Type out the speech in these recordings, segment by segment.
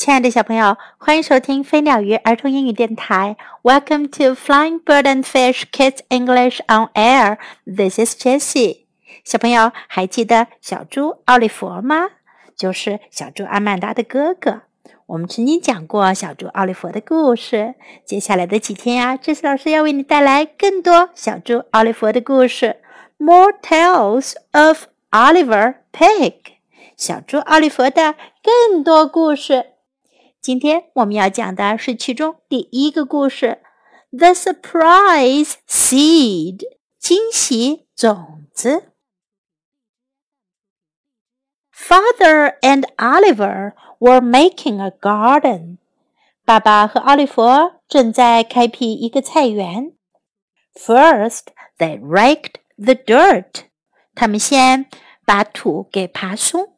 亲爱的小朋友，欢迎收听飞鸟鱼儿童英语电台。Welcome to Flying Bird and Fish Kids English on Air. This is Jessie. 小朋友还记得小猪奥利弗吗？就是小猪阿曼达的哥哥。我们曾经讲过小猪奥利弗的故事。接下来的几天呀，Jessie 老师要为你带来更多小猪奥利弗的故事。More tales of Oliver Pig. 小猪奥利弗的更多故事。今天我们要讲的是其中第一个故事，《The Surprise Seed》惊喜种子。Father and Oliver were making a garden。爸爸和奥利弗正在开辟一个菜园。First, they raked the dirt。他们先把土给爬松。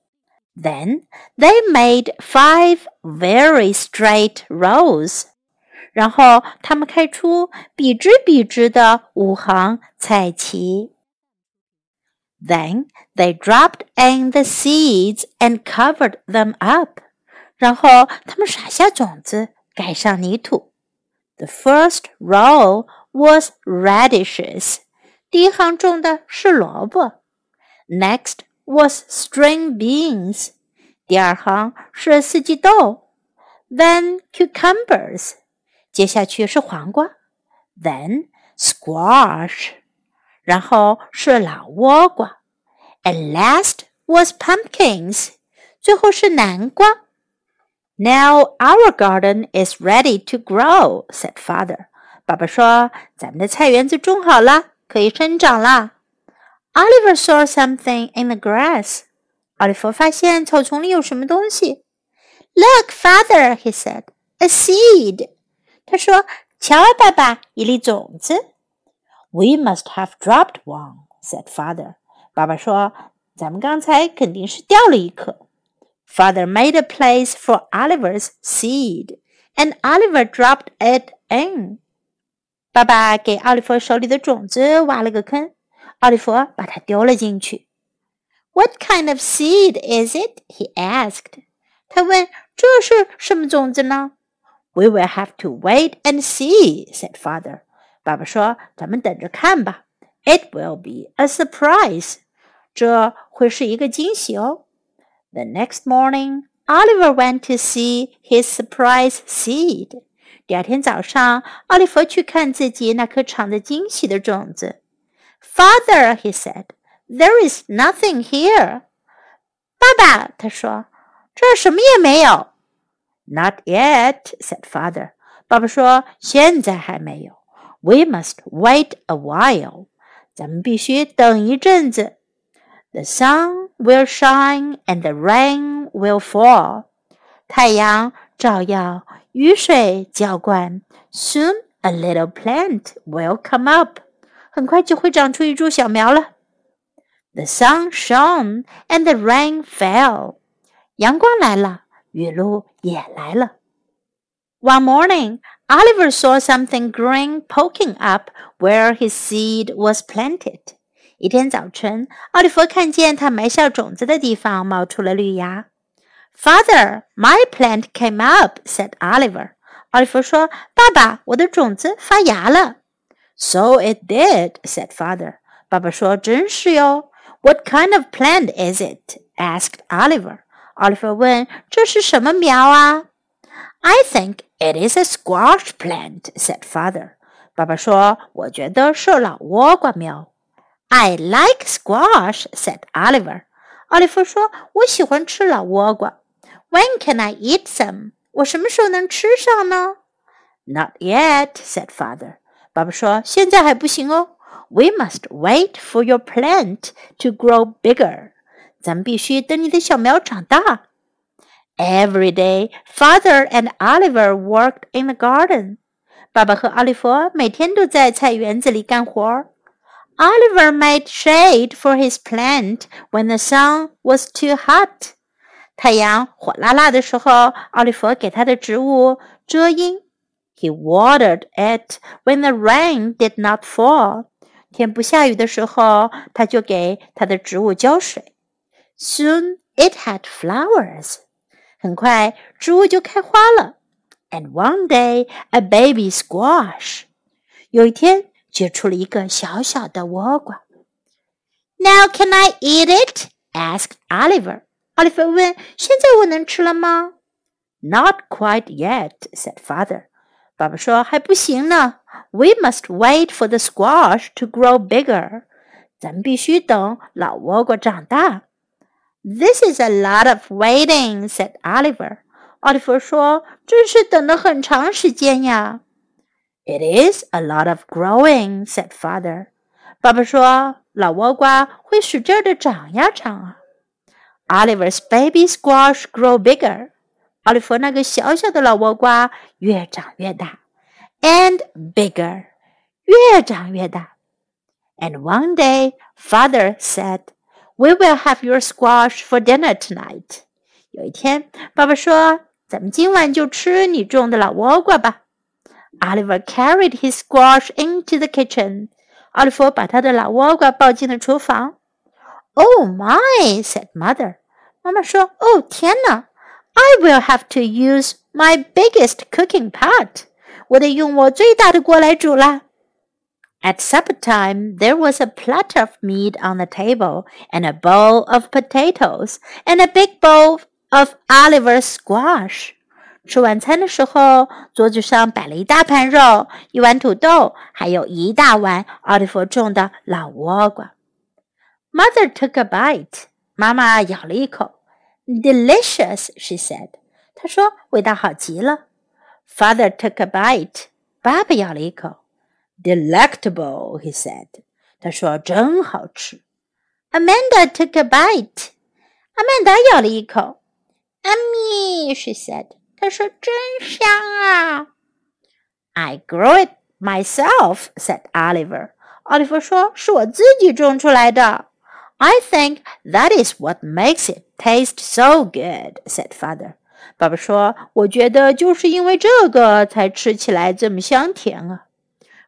then they made five very straight rows. 然后他们开出笔直笔直的五行菜畦。Then they dropped in the seeds and covered them up. 然后他们撒下种子，盖上泥土。The first row was radishes. 第一行种的是萝卜。Next was string beans，第二行是四季豆，then cucumbers，接下去是黄瓜，then squash，然后是老倭瓜，and last was pumpkins，最后是南瓜。Now our garden is ready to grow," said father. 爸爸说：“咱们的菜园子种好了，可以生长了。” Oliver saw something in the grass. 奥利弗发现草丛里有什么东西。Look, father, he said, a seed. 他说：“瞧啊，爸爸，一粒种子。” We must have dropped one, said father. 爸爸说：“咱们刚才肯定是掉了一颗。” Father made a place for Oliver's seed, and Oliver dropped it in. 爸爸给奥利弗手里的种子挖了个坑。 奥利弗把它丢了进去。What kind of seed is it? he asked. 他问：“这是什么种子呢？” We will have to wait and see," said father. 爸爸说：“咱们等着看吧。It will be a surprise. 这会是一个惊喜哦。The next morning, Oliver went to see his surprise seed. 第二天早上，奥利弗去看自己那颗藏着惊喜的种子。 Father, he said, there is nothing here. 爸爸，他说，这儿什么也没有。Not yet, said father. 爸爸说，现在还没有。We must wait a while. 咱们必须等一阵子。The sun will shine and the rain will fall. 太阳照耀，雨水浇灌。Soon a little plant will come up. 很快就会长出一株小苗了。The sun shone and the rain fell. 阳光来了，雨露也来了。One morning, Oliver saw something green poking up where his seed was planted. 一天早晨，奥利弗看见他埋下种子的地方冒出了绿芽。Father, my plant came up," said Oliver. 奥利弗说：“爸爸，我的种子发芽了。” So it did, said father. 爸爸说：“真是哟。” What kind of plant is it? asked Oliver. Oliver 问：“这是什么苗啊？” I think it is a squash plant, said father. 爸爸说：“我觉得是老倭瓜苗。” I like squash, said Oliver. 奥利弗说：“我喜欢吃老倭瓜。” When can I eat some? 我什么时候能吃上呢？Not yet, said father. 爸爸说：“现在还不行哦。We must wait for your plant to grow bigger。咱们必须等你的小苗长大。” Every day, father and Oliver worked in the garden. 爸爸和奥利弗每天都在菜园子里干活。Oliver made shade for his plant when the sun was too hot. 太阳火辣辣的时候，奥利弗给他的植物遮阴。he watered it when the rain did not fall. 天不下雨的时候，他就给他的植物浇水。Soon it had flowers. 很快，植物就开花了。And one day, a baby squash. 有一天，结出了一个小小的倭瓜。Now can I eat it? asked Oliver. 奥利弗问：“现在我能吃了吗？” Not quite yet, said father. 爸爸说：“还不行呢。We must wait for the squash to grow bigger. 咱们必须等老倭瓜长大。” This is a lot of waiting, said Oliver. 奥利弗说：“真是等了很长时间呀。” It is a lot of growing, said father. 爸爸说：“老倭瓜会使劲的长呀长啊。” Oliver's baby squash grow bigger. 奥利弗那个小小的老倭瓜越长越大，and bigger，越长越大。And one day, father said. We will have your squash for dinner tonight. 有一天，爸爸说：“咱们今晚就吃你种的老倭瓜吧。” Oliver carried his squash into the kitchen. 奥利弗把他的老倭瓜抱进了厨房。“Oh my!” said mother. 妈妈说：“哦，天哪 ！” ！I will have to use my biggest cooking pot. 我得用我最大的锅来煮啦。” At supper time, there was a platter of meat on the table, and a bowl of potatoes, and a big bowl of Oliver's squash. 吃晚餐的时候，桌子上摆了一大盘肉、一碗土豆，还有一大碗奥利弗种的老倭瓜。Mother took a bite. 妈妈咬了一口。 Delicious, she said. 她说味道好极了。Father took a bite. 爸爸咬了一口。Delectable, he said. 他说真好吃。Amanda took a bite. 阿曼达咬了一口。Ummy, she said. 她说真香啊。I grow it myself, said Oliver. 奥利弗说是我自己种出来的。I think that is what makes it taste so good, said father. 爸爸说，我觉得就是因为这个才吃起来这么香甜啊。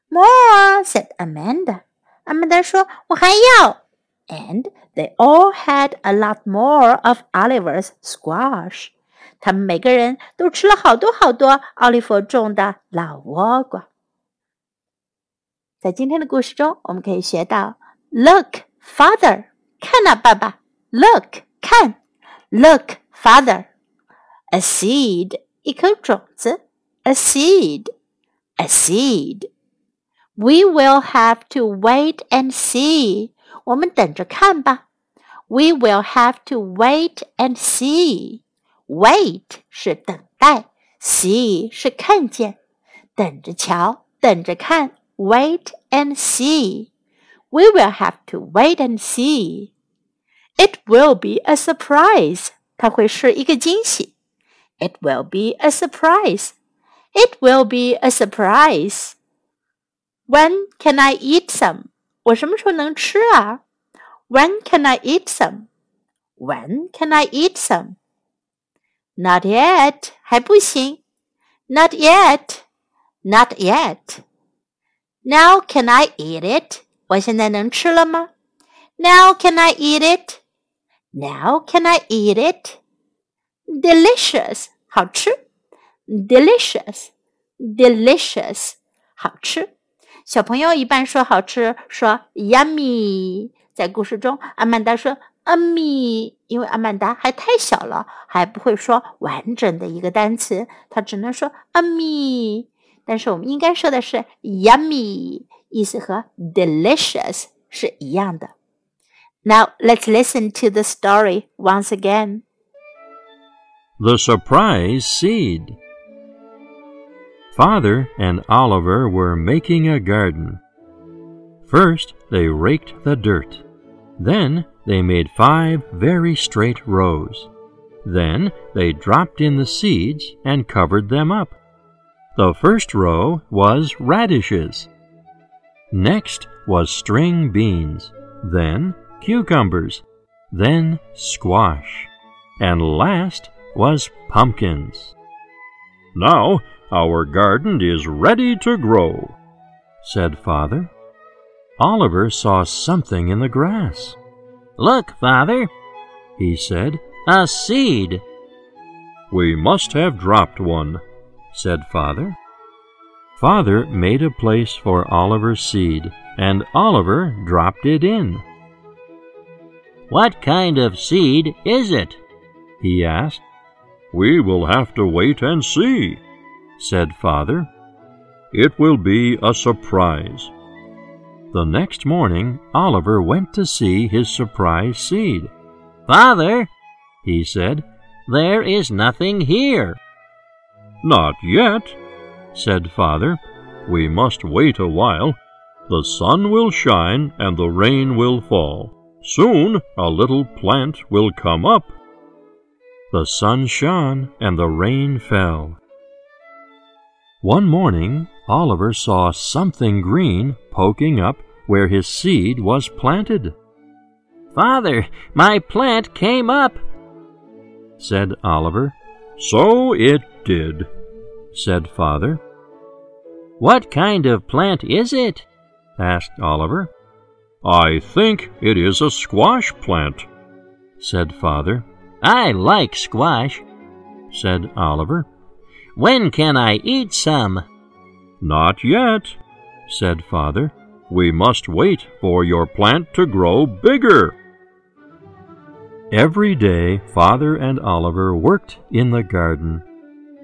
more, said Amanda. Amanda 说：“我还要。” And they all had a lot more of Oliver's squash. 他们每个人都吃了好多好多奥利弗种的老倭瓜。在今天的故事中，我们可以学到：Look, father，看呐，爸爸；Look，看 ；Look, father，a seed，一颗种子；a seed，a seed。we will have to wait and see. 我们等着看吧。We will have to wait and see. Wait 是等待，see 是看见，等着瞧，等着看。Wait and see. We will have to wait and see. It will be a surprise. 它会是一个惊喜。It will be a surprise. It will be a surprise. When can I eat some? 我什么时候能吃啊？When can I eat some? When can I eat some? Not yet，还不行。Not yet, not yet. Now can I eat it? 我现在能吃了吗？Now can I eat it? Now can I eat it? Delicious，好吃。Delicious, delicious，好吃。小朋友一般说好吃，说 yummy。在故事中，阿曼达说 ummy，因为阿曼达还太小了，还不会说完整的一个单词，他只能说 ummy。但是我们应该说的是 yummy，意思和 delicious 是一样的。Now let's listen to the story once again. The surprise seed. Father and Oliver were making a garden. First, they raked the dirt. Then, they made five very straight rows. Then, they dropped in the seeds and covered them up. The first row was radishes. Next was string beans. Then, cucumbers. Then, squash. And last was pumpkins. Now, our garden is ready to grow, said Father. Oliver saw something in the grass. Look, Father, he said, a seed. We must have dropped one, said Father. Father made a place for Oliver's seed, and Oliver dropped it in. What kind of seed is it? he asked. We will have to wait and see, said Father. It will be a surprise. The next morning, Oliver went to see his surprise seed. Father, he said, there is nothing here. Not yet, said Father. We must wait a while. The sun will shine and the rain will fall. Soon a little plant will come up. The sun shone and the rain fell. One morning, Oliver saw something green poking up where his seed was planted. Father, my plant came up, said Oliver. So it did, said Father. What kind of plant is it? asked Oliver. I think it is a squash plant, said Father. I like squash, said Oliver. When can I eat some? Not yet, said Father. We must wait for your plant to grow bigger. Every day, Father and Oliver worked in the garden.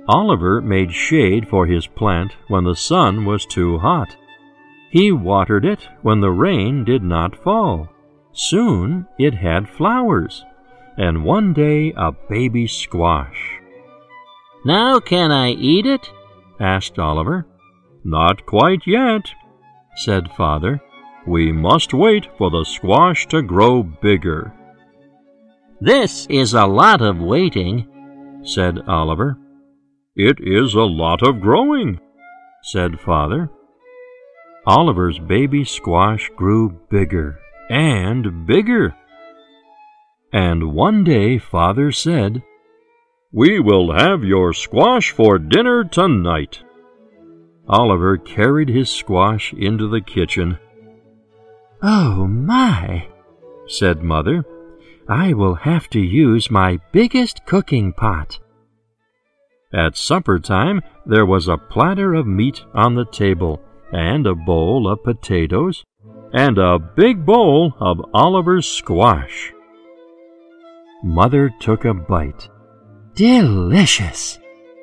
Oliver made shade for his plant when the sun was too hot. He watered it when the rain did not fall. Soon it had flowers and one day a baby squash. Now can I eat it? asked Oliver. Not quite yet, said Father. We must wait for the squash to grow bigger. This is a lot of waiting, said Oliver. It is a lot of growing, said Father. Oliver's baby squash grew bigger and bigger. And one day Father said, We will have your squash for dinner tonight. Oliver carried his squash into the kitchen. Oh, my, said Mother. I will have to use my biggest cooking pot. At supper time, there was a platter of meat on the table, and a bowl of potatoes, and a big bowl of Oliver's squash. Mother took a bite. Delicious,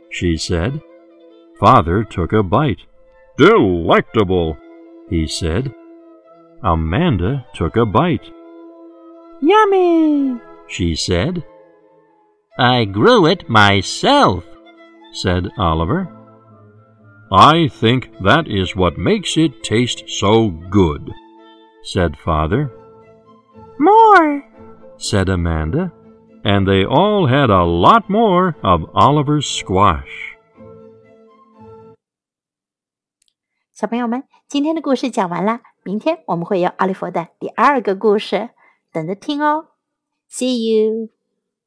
she said. Father took a bite. Delectable, he said. Amanda took a bite. Yummy, she said. I grew it myself, said Oliver. I think that is what makes it taste so good, said Father. More, said Amanda and they all had a lot more of Oliver's squash. 小朋友们，今天的故事讲完了，明天我们会有奥利弗的第二个故事，等着听哦。See you.